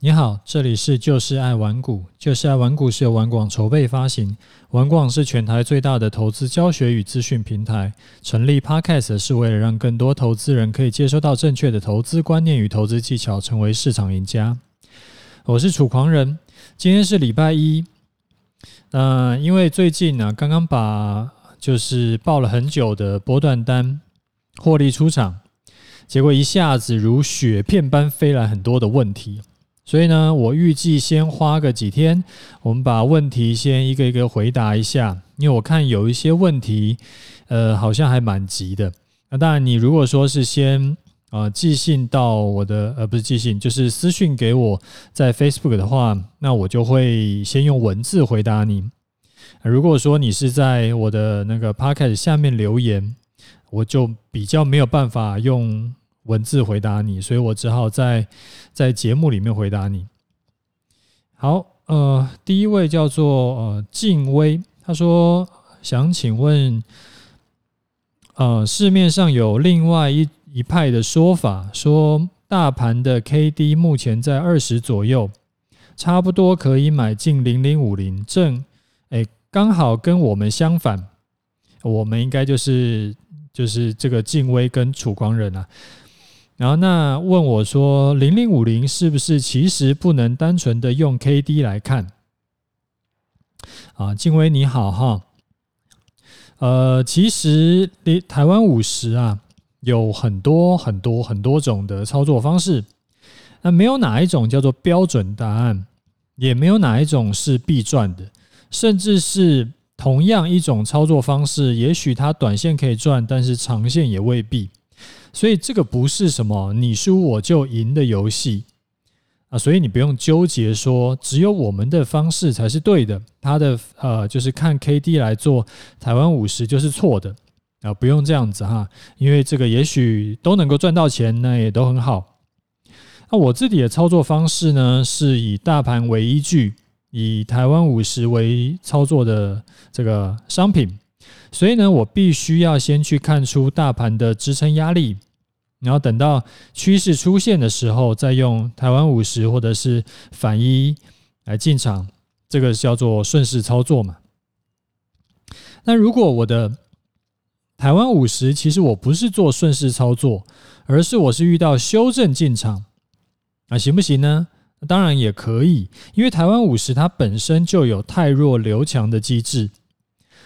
你好，这里是就是爱玩股，就是爱玩股是由玩广筹备发行，玩广是全台最大的投资教学与资讯平台。成立 Podcast 是为了让更多投资人可以接收到正确的投资观念与投资技巧，成为市场赢家。我是楚狂人，今天是礼拜一。那、呃、因为最近呢、刚刚把就是抱了很久的波段单获利出场，结果一下子如雪片般飞来很多的问题。所以呢，我预计先花个几天，我们把问题先一个一个回答一下。因为我看有一些问题，呃，好像还蛮急的。那当然，你如果说是先呃寄信到我的，呃，不是寄信，就是私讯给我在 Facebook 的话，那我就会先用文字回答你。如果说你是在我的那个 Podcast 下面留言，我就比较没有办法用。文字回答你，所以我只好在在节目里面回答你。好，呃，第一位叫做呃静威，他说想请问，呃，市面上有另外一一派的说法，说大盘的 K D 目前在二十左右，差不多可以买进零零五零，正哎刚好跟我们相反，我们应该就是就是这个静威跟楚光人啊。然后那问我说：“零零五零是不是其实不能单纯的用 K D 来看？”啊，静威你好哈，呃，其实离台湾五十啊有很多很多很多种的操作方式，那没有哪一种叫做标准答案，也没有哪一种是必赚的，甚至是同样一种操作方式，也许它短线可以赚，但是长线也未必。所以这个不是什么你输我就赢的游戏啊，所以你不用纠结说只有我们的方式才是对的，他的呃就是看 K D 来做台湾五十就是错的啊，不用这样子哈，因为这个也许都能够赚到钱，那也都很好。那我自己的操作方式呢，是以大盘为依据，以台湾五十为操作的这个商品。所以呢，我必须要先去看出大盘的支撑压力，然后等到趋势出现的时候，再用台湾五十或者是反一来进场，这个叫做顺势操作嘛。那如果我的台湾五十，其实我不是做顺势操作，而是我是遇到修正进场，啊行不行呢？当然也可以，因为台湾五十它本身就有太弱留强的机制。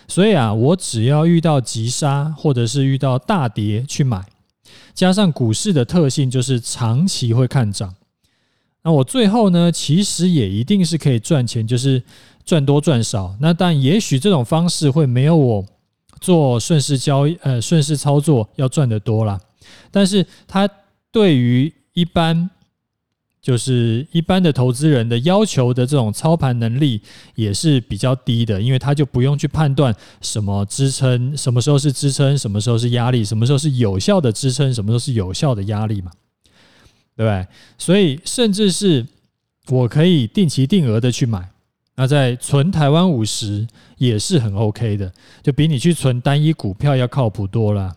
所以啊，我只要遇到急杀或者是遇到大跌去买，加上股市的特性就是长期会看涨，那我最后呢，其实也一定是可以赚钱，就是赚多赚少。那但也许这种方式会没有我做顺势交易，呃，顺势操作要赚得多啦。但是它对于一般。就是一般的投资人的要求的这种操盘能力也是比较低的，因为他就不用去判断什么支撑，什么时候是支撑，什么时候是压力，什么时候是有效的支撑，什么时候是有效的压力嘛，对不对？所以甚至是我可以定期定额的去买，那在存台湾五十也是很 OK 的，就比你去存单一股票要靠谱多了。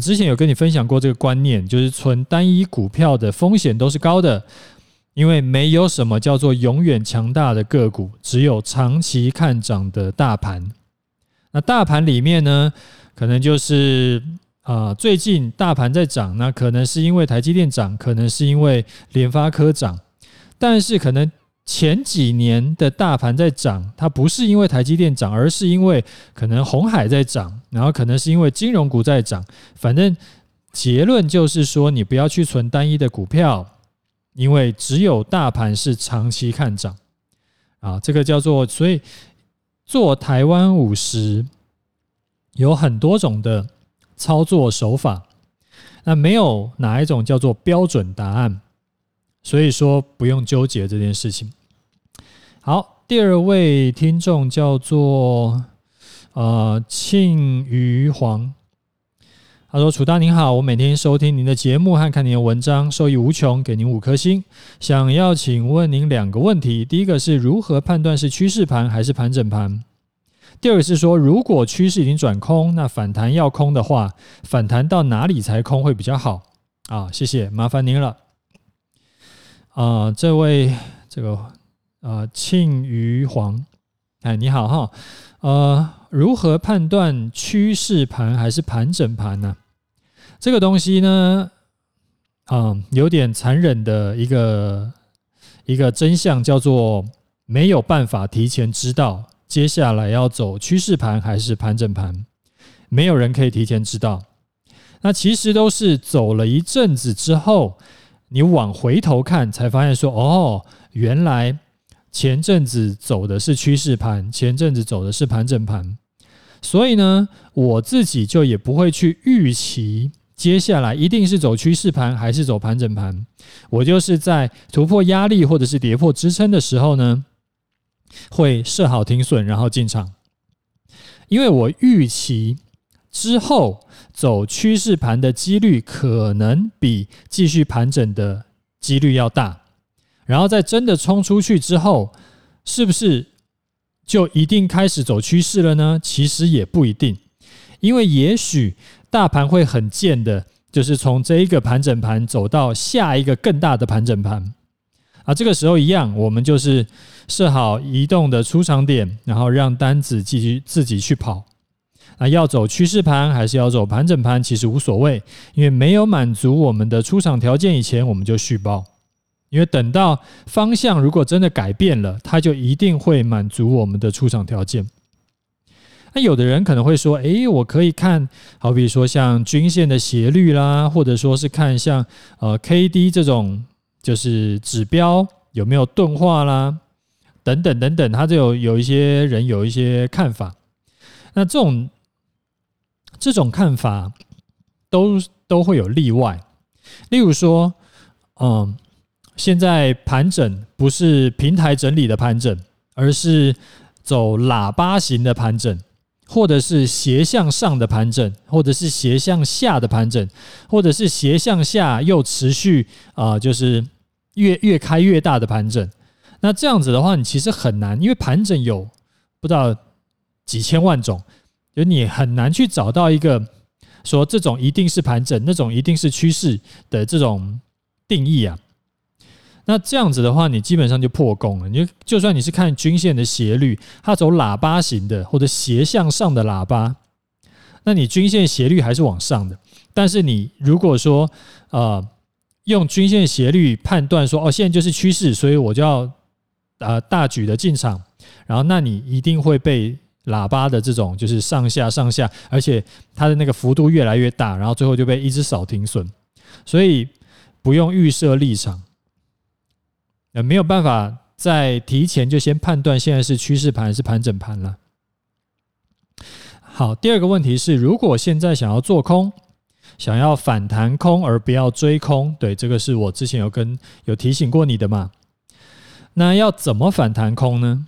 之前有跟你分享过这个观念，就是存单一股票的风险都是高的。因为没有什么叫做永远强大的个股，只有长期看涨的大盘。那大盘里面呢，可能就是啊，最近大盘在涨，那可能是因为台积电涨，可能是因为联发科涨。但是可能前几年的大盘在涨，它不是因为台积电涨，而是因为可能鸿海在涨，然后可能是因为金融股在涨。反正结论就是说，你不要去存单一的股票。因为只有大盘是长期看涨啊，这个叫做，所以做台湾五十有很多种的操作手法，那没有哪一种叫做标准答案，所以说不用纠结这件事情。好，第二位听众叫做呃庆余黄。他说：“楚大您好，我每天收听您的节目和看您的文章，受益无穷，给您五颗星。想要请问您两个问题：第一个是如何判断是趋势盘还是盘整盘？第二个是说，如果趋势已经转空，那反弹要空的话，反弹到哪里才空会比较好？啊，谢谢，麻烦您了。啊，这位这个啊庆余黄，哎，你好哈，呃，如何判断趋势盘还是盘整盘呢？这个东西呢，啊，有点残忍的一个一个真相，叫做没有办法提前知道接下来要走趋势盘还是盘整盘，没有人可以提前知道。那其实都是走了一阵子之后，你往回头看，才发现说，哦，原来前阵子走的是趋势盘，前阵子走的是盘整盘。所以呢，我自己就也不会去预期接下来一定是走趋势盘还是走盘整盘。我就是在突破压力或者是跌破支撑的时候呢，会设好停损，然后进场，因为我预期之后。走趋势盘的几率可能比继续盘整的几率要大，然后在真的冲出去之后，是不是就一定开始走趋势了呢？其实也不一定，因为也许大盘会很贱的，就是从这一个盘整盘走到下一个更大的盘整盘啊。这个时候一样，我们就是设好移动的出场点，然后让单子继续自己去跑。啊，要走趋势盘还是要走盘整盘，其实无所谓，因为没有满足我们的出场条件以前，我们就续报。因为等到方向如果真的改变了，它就一定会满足我们的出场条件。那有的人可能会说：“诶，我可以看，好比说像均线的斜率啦，或者说是看像呃 K D 这种就是指标有没有钝化啦，等等等等，他就有有一些人有一些看法。那这种。这种看法都都会有例外，例如说，嗯，现在盘整不是平台整理的盘整，而是走喇叭型的盘整，或者是斜向上的盘整，或者是斜向下的盘整，或者是斜向下又持续啊，就是越越开越大的盘整。那这样子的话，你其实很难，因为盘整有不知道几千万种。就你很难去找到一个说这种一定是盘整，那种一定是趋势的这种定义啊。那这样子的话，你基本上就破功了。你就就算你是看均线的斜率，它走喇叭型的或者斜向上的喇叭，那你均线斜率还是往上的。但是你如果说呃用均线斜率判断说哦现在就是趋势，所以我就要呃大举的进场，然后那你一定会被。喇叭的这种就是上下上下，而且它的那个幅度越来越大，然后最后就被一直扫停损，所以不用预设立场，呃，没有办法在提前就先判断现在是趋势盘还是盘整盘了。好，第二个问题是，如果现在想要做空，想要反弹空而不要追空，对，这个是我之前有跟有提醒过你的嘛？那要怎么反弹空呢？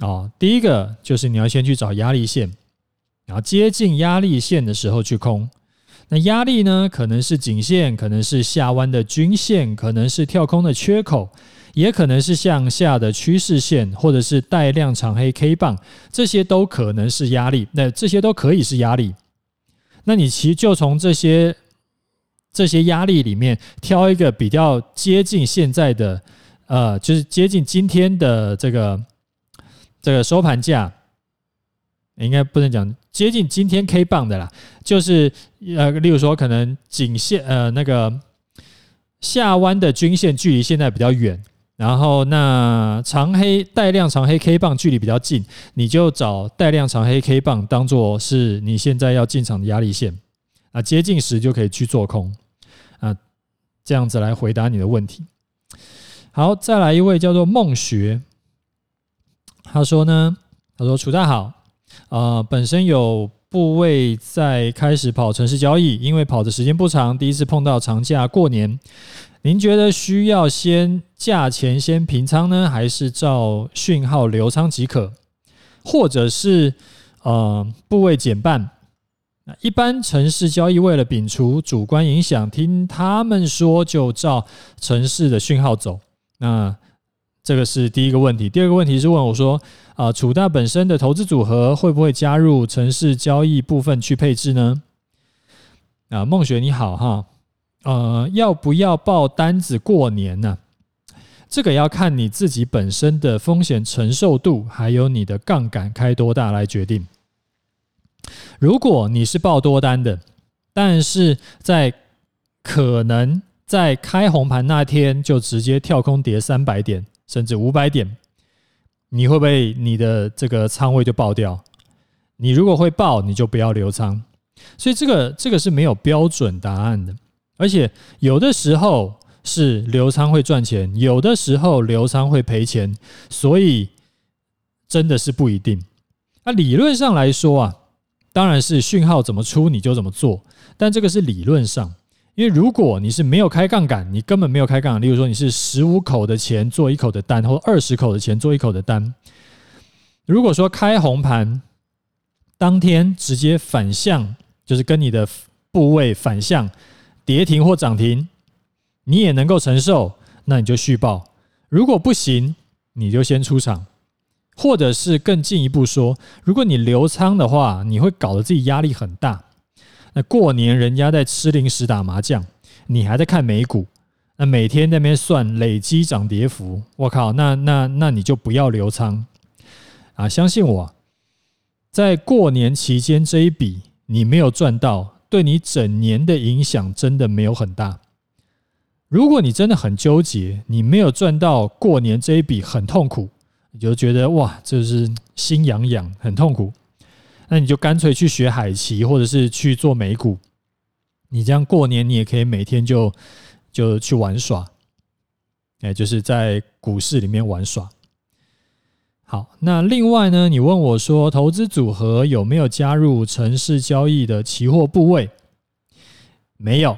哦，第一个就是你要先去找压力线，然后接近压力线的时候去空。那压力呢，可能是颈线，可能是下弯的均线，可能是跳空的缺口，也可能是向下的趋势线，或者是带量长黑 K 棒，这些都可能是压力。那这些都可以是压力。那你其实就从这些这些压力里面挑一个比较接近现在的，呃，就是接近今天的这个。这个收盘价应该不能讲接近今天 K 棒的啦，就是呃，例如说可能颈线呃那个下弯的均线距离现在比较远，然后那长黑带量长黑 K 棒距离比较近，你就找带量长黑 K 棒当做是你现在要进场的压力线啊，接近时就可以去做空啊，这样子来回答你的问题。好，再来一位叫做梦学。他说呢，他说楚大好，呃，本身有部位在开始跑城市交易，因为跑的时间不长，第一次碰到长假过年，您觉得需要先价钱先平仓呢，还是照讯号留仓即可，或者是呃部位减半？那一般城市交易为了摒除主观影响，听他们说就照城市的讯号走，那。这个是第一个问题，第二个问题是问我说：啊，楚大本身的投资组合会不会加入城市交易部分去配置呢？啊，梦雪你好哈，呃，要不要报单子过年呢？这个要看你自己本身的风险承受度，还有你的杠杆开多大来决定。如果你是报多单的，但是在可能在开红盘那天就直接跳空跌三百点甚至五百点，你会不会你的这个仓位就爆掉？你如果会爆，你就不要留仓。所以这个这个是没有标准答案的，而且有的时候是留仓会赚钱，有的时候留仓会赔钱，所以真的是不一定。那理论上来说啊，当然是讯号怎么出你就怎么做，但这个是理论上，因为如果你是没有开杠杆，你根本没有开杠杆，例如说你是十五口的钱做一口的单，或二十口的钱做一口的单，如果说开红盘当天直接反向。就是跟你的部位反向跌停或涨停，你也能够承受，那你就续报。如果不行，你就先出场，或者是更进一步说，如果你留仓的话，你会搞得自己压力很大。那过年人家在吃零食打麻将，你还在看美股，那每天那边算累积涨跌幅，我靠，那那那你就不要留仓啊！相信我，在过年期间这一笔。你没有赚到，对你整年的影响真的没有很大。如果你真的很纠结，你没有赚到过年这一笔很痛苦，你就觉得哇，就是心痒痒，很痛苦。那你就干脆去学海期，或者是去做美股。你这样过年，你也可以每天就就去玩耍，哎，就是在股市里面玩耍。好，那另外呢，你问我说，投资组合有没有加入城市交易的期货部位？没有，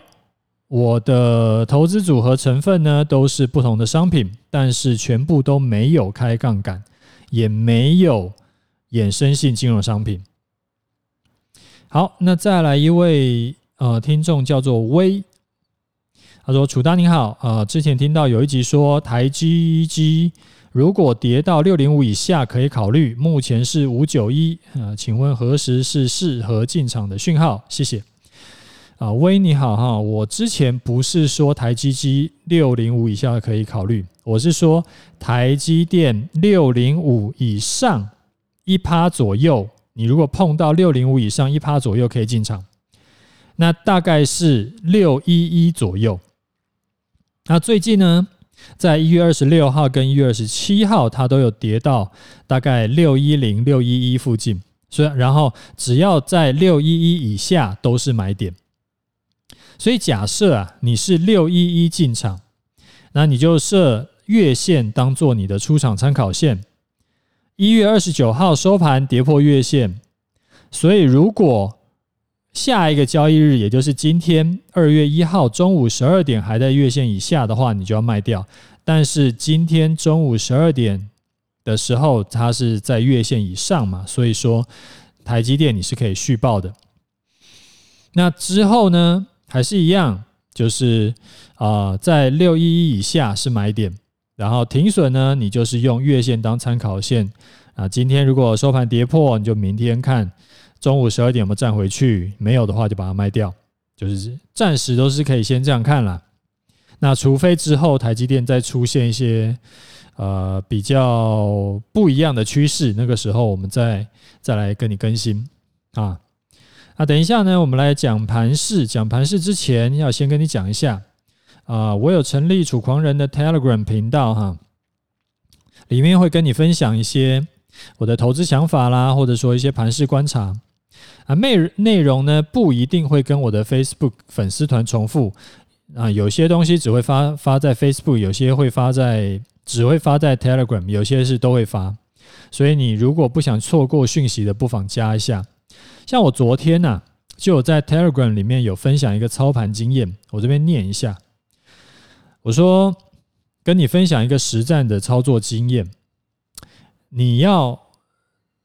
我的投资组合成分呢都是不同的商品，但是全部都没有开杠杆，也没有衍生性金融商品。好，那再来一位呃听众叫做威，他说：“楚丹你好，呃，之前听到有一集说台积机。”如果跌到六零五以下可以考虑，目前是五九一啊，请问何时是适合进场的讯号？谢谢。啊，威你好哈，我之前不是说台积机六零五以下可以考虑，我是说台积电六零五以上一趴左右，你如果碰到六零五以上一趴左右可以进场，那大概是六一一左右。那最近呢？在一月二十六号跟一月二十七号，它都有跌到大概六一零、六一一附近，所以然后只要在六一一以下都是买点。所以假设啊，你是六一一进场，那你就设月线当做你的出场参考线。一月二十九号收盘跌破月线，所以如果下一个交易日，也就是今天二月一号中午十二点还在月线以下的话，你就要卖掉。但是今天中午十二点的时候，它是在月线以上嘛，所以说台积电你是可以续报的。那之后呢，还是一样，就是啊，在六一一以下是买点，然后停损呢，你就是用月线当参考线啊。今天如果收盘跌破，你就明天看。中午十二点有没有站回去？没有的话就把它卖掉，就是暂时都是可以先这样看了。那除非之后台积电再出现一些呃比较不一样的趋势，那个时候我们再再来跟你更新啊。那等一下呢，我们来讲盘势。讲盘势之前，要先跟你讲一下啊，我有成立楚狂人的 Telegram 频道哈，里面会跟你分享一些我的投资想法啦，或者说一些盘势观察。啊，内内容呢不一定会跟我的 Facebook 粉丝团重复啊，有些东西只会发发在 Facebook，有些会发在只会发在 Telegram，有些是都会发。所以你如果不想错过讯息的，不妨加一下。像我昨天呐、就有在 Telegram 里面有分享一个操盘经验，我这边念一下。我说跟你分享一个实战的操作经验，你要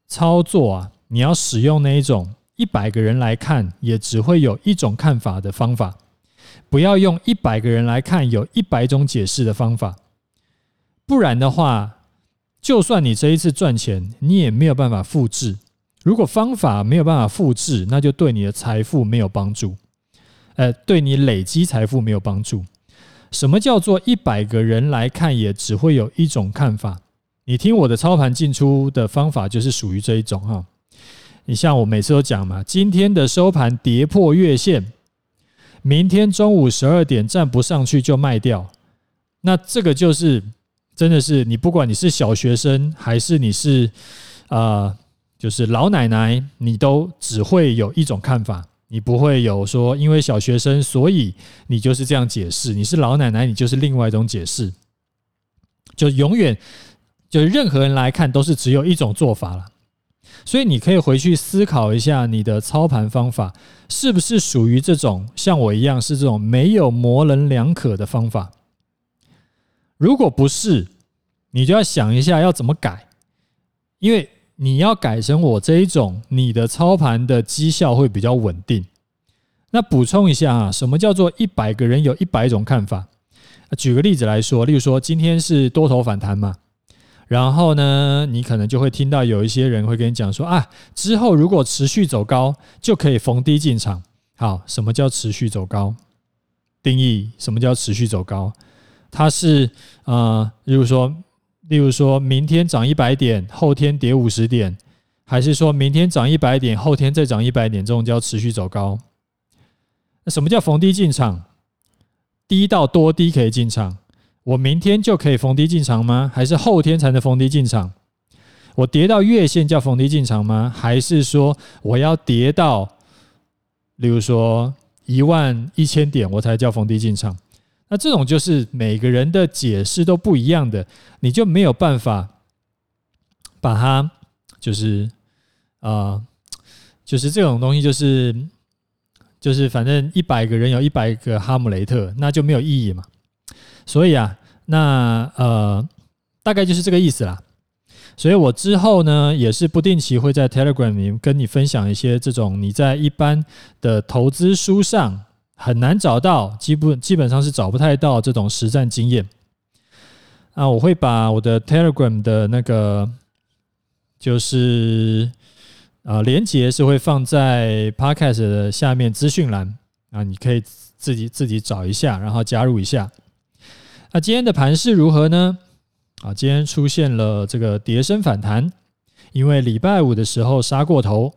操作啊。你要使用那一种一百个人来看也只会有一种看法的方法，不要用一百个人来看有一百种解释的方法，不然的话，就算你这一次赚钱，你也没有办法复制。如果方法没有办法复制，那就对你的财富没有帮助，呃，对你累积财富没有帮助。什么叫做一百个人来看也只会有一种看法？你听我的操盘进出的方法就是属于这一种哈。你像我每次都讲嘛，今天的收盘跌破月线，明天中午十二点站不上去就卖掉。那这个就是真的是你不管你是小学生还是你是啊、呃，就是老奶奶，你都只会有一种看法，你不会有说因为小学生所以你就是这样解释，你是老奶奶你就是另外一种解释，就永远就任何人来看都是只有一种做法了。所以你可以回去思考一下，你的操盘方法是不是属于这种像我一样是这种没有模棱两可的方法？如果不是，你就要想一下要怎么改，因为你要改成我这一种，你的操盘的绩效会比较稳定。那补充一下啊，什么叫做一百个人有一百种看法？举个例子来说，例如说今天是多头反弹嘛。然后呢，你可能就会听到有一些人会跟你讲说啊，之后如果持续走高，就可以逢低进场。好，什么叫持续走高？定义什么叫持续走高？它是呃，例如说，例如说明天涨一百点，后天跌五十点，还是说明天涨一百点，后天再涨一百点，这种叫持续走高。那什么叫逢低进场？低到多低可以进场？我明天就可以逢低进场吗？还是后天才能逢低进场？我跌到月线叫逢低进场吗？还是说我要跌到，例如说一万一千点我才叫逢低进场？那这种就是每个人的解释都不一样的，你就没有办法把它就是啊、就是这种东西就是就是反正一百个人有一百个哈姆雷特，那就没有意义嘛。所以啊，那呃，大概就是这个意思啦。所以我之后呢，也是不定期会在 Telegram 里面跟你分享一些这种你在一般的投资书上很难找到，基本基本上是找不太到这种实战经验。啊，我会把我的 Telegram 的那个就是啊连接是会放在 Podcast 的下面资讯栏啊，你可以自己自己找一下，然后加入一下。那今天的盘势如何呢？啊，今天出现了这个跌升反弹，因为礼拜五的时候杀过头，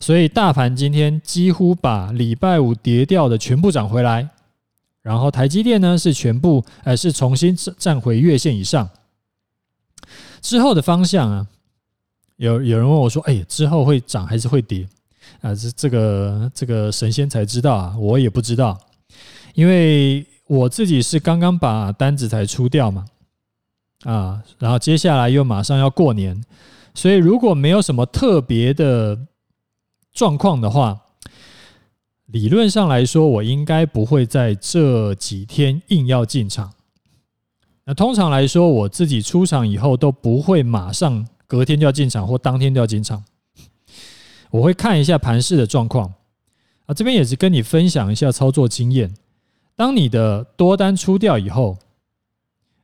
所以大盘今天几乎把礼拜五跌掉的全部涨回来。然后台积电呢是全部，呃，是重新站回月线以上。之后的方向啊，有有人问我说：“哎，之后会涨还是会跌？”啊，这这个这个神仙才知道啊，我也不知道，因为。我自己是刚刚把单子才出掉嘛，啊，然后接下来又马上要过年，所以如果没有什么特别的状况的话，理论上来说，我应该不会在这几天硬要进场。那通常来说，我自己出场以后都不会马上隔天就要进场或当天就要进场，我会看一下盘势的状况。啊，这边也是跟你分享一下操作经验。当你的多单出掉以后，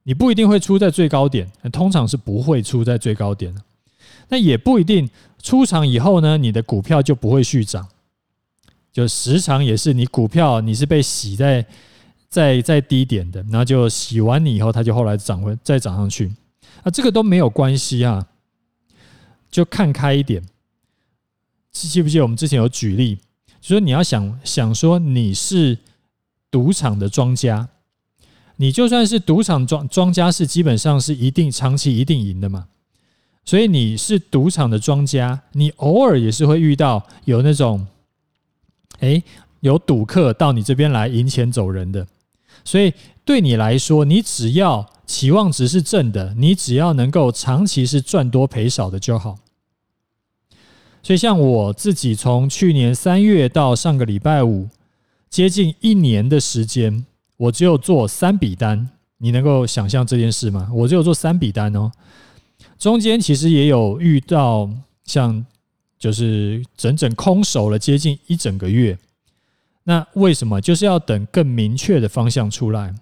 你不一定会出在最高点，通常是不会出在最高点的。那也不一定出场以后呢，你的股票就不会续涨。就时常也是你股票你是被洗在在在低点的，然后就洗完你以后，它就后来涨回再涨上去。啊，这个都没有关系啊，就看开一点。记不记得我们之前有举例，就说你要想想说你是。赌场的庄家，你就算是赌场庄庄家，是基本上是一定长期一定赢的嘛。所以你是赌场的庄家，你偶尔也是会遇到有那种，哎，有赌客到你这边来赢钱走人的。所以对你来说，你只要期望值是正的，你只要能够长期是赚多赔少的就好。所以像我自己从去年三月到上个礼拜五。接近一年的时间，我只有做三笔单，你能够想象这件事吗？我只有做三笔单哦，中间其实也有遇到像就是整整空手了接近一整个月。那为什么？就是要等更明确的方向出来，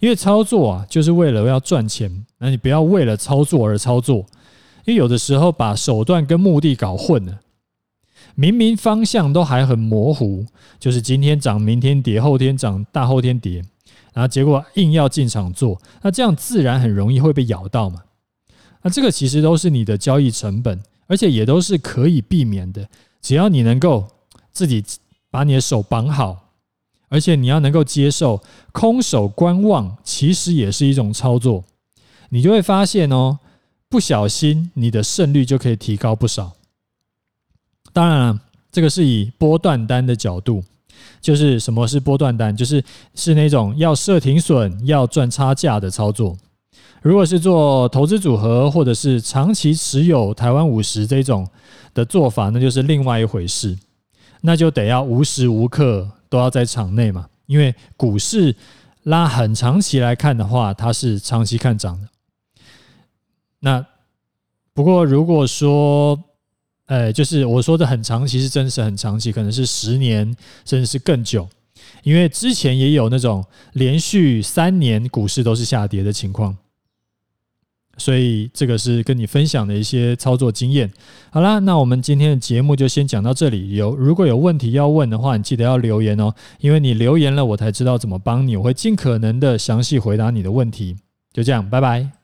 因为操作啊，就是为了要赚钱，那你不要为了操作而操作，因为有的时候把手段跟目的搞混了。明明方向都还很模糊，就是今天涨，明天跌，后天涨，大后天跌。然后结果硬要进场做，那这样自然很容易会被咬到嘛。那这个其实都是你的交易成本，而且也都是可以避免的。只要你能够自己把你的手绑好，而且你要能够接受空手观望，其实也是一种操作，你就会发现哦，不小心你的胜率就可以提高不少。当然了，这个是以波段单的角度，就是什么是波段单，就是是那种要设停损、要赚差价的操作。如果是做投资组合，或者是长期持有台湾五十这种的做法，那就是另外一回事。那就得要无时无刻都要在场内嘛，因为股市拉很长期来看的话，它是长期看涨的。那不过如果说，呃，就是我说的很长期，是真实很长期，可能是十年甚至是更久，因为之前也有那种连续三年股市都是下跌的情况。所以这个是跟你分享的一些操作经验。好啦，那我们今天的节目就先讲到这里。有如果有问题要问的话，你记得要留言哦，因为你留言了，我才知道怎么帮你，我会尽可能的详细回答你的问题。就这样，拜拜。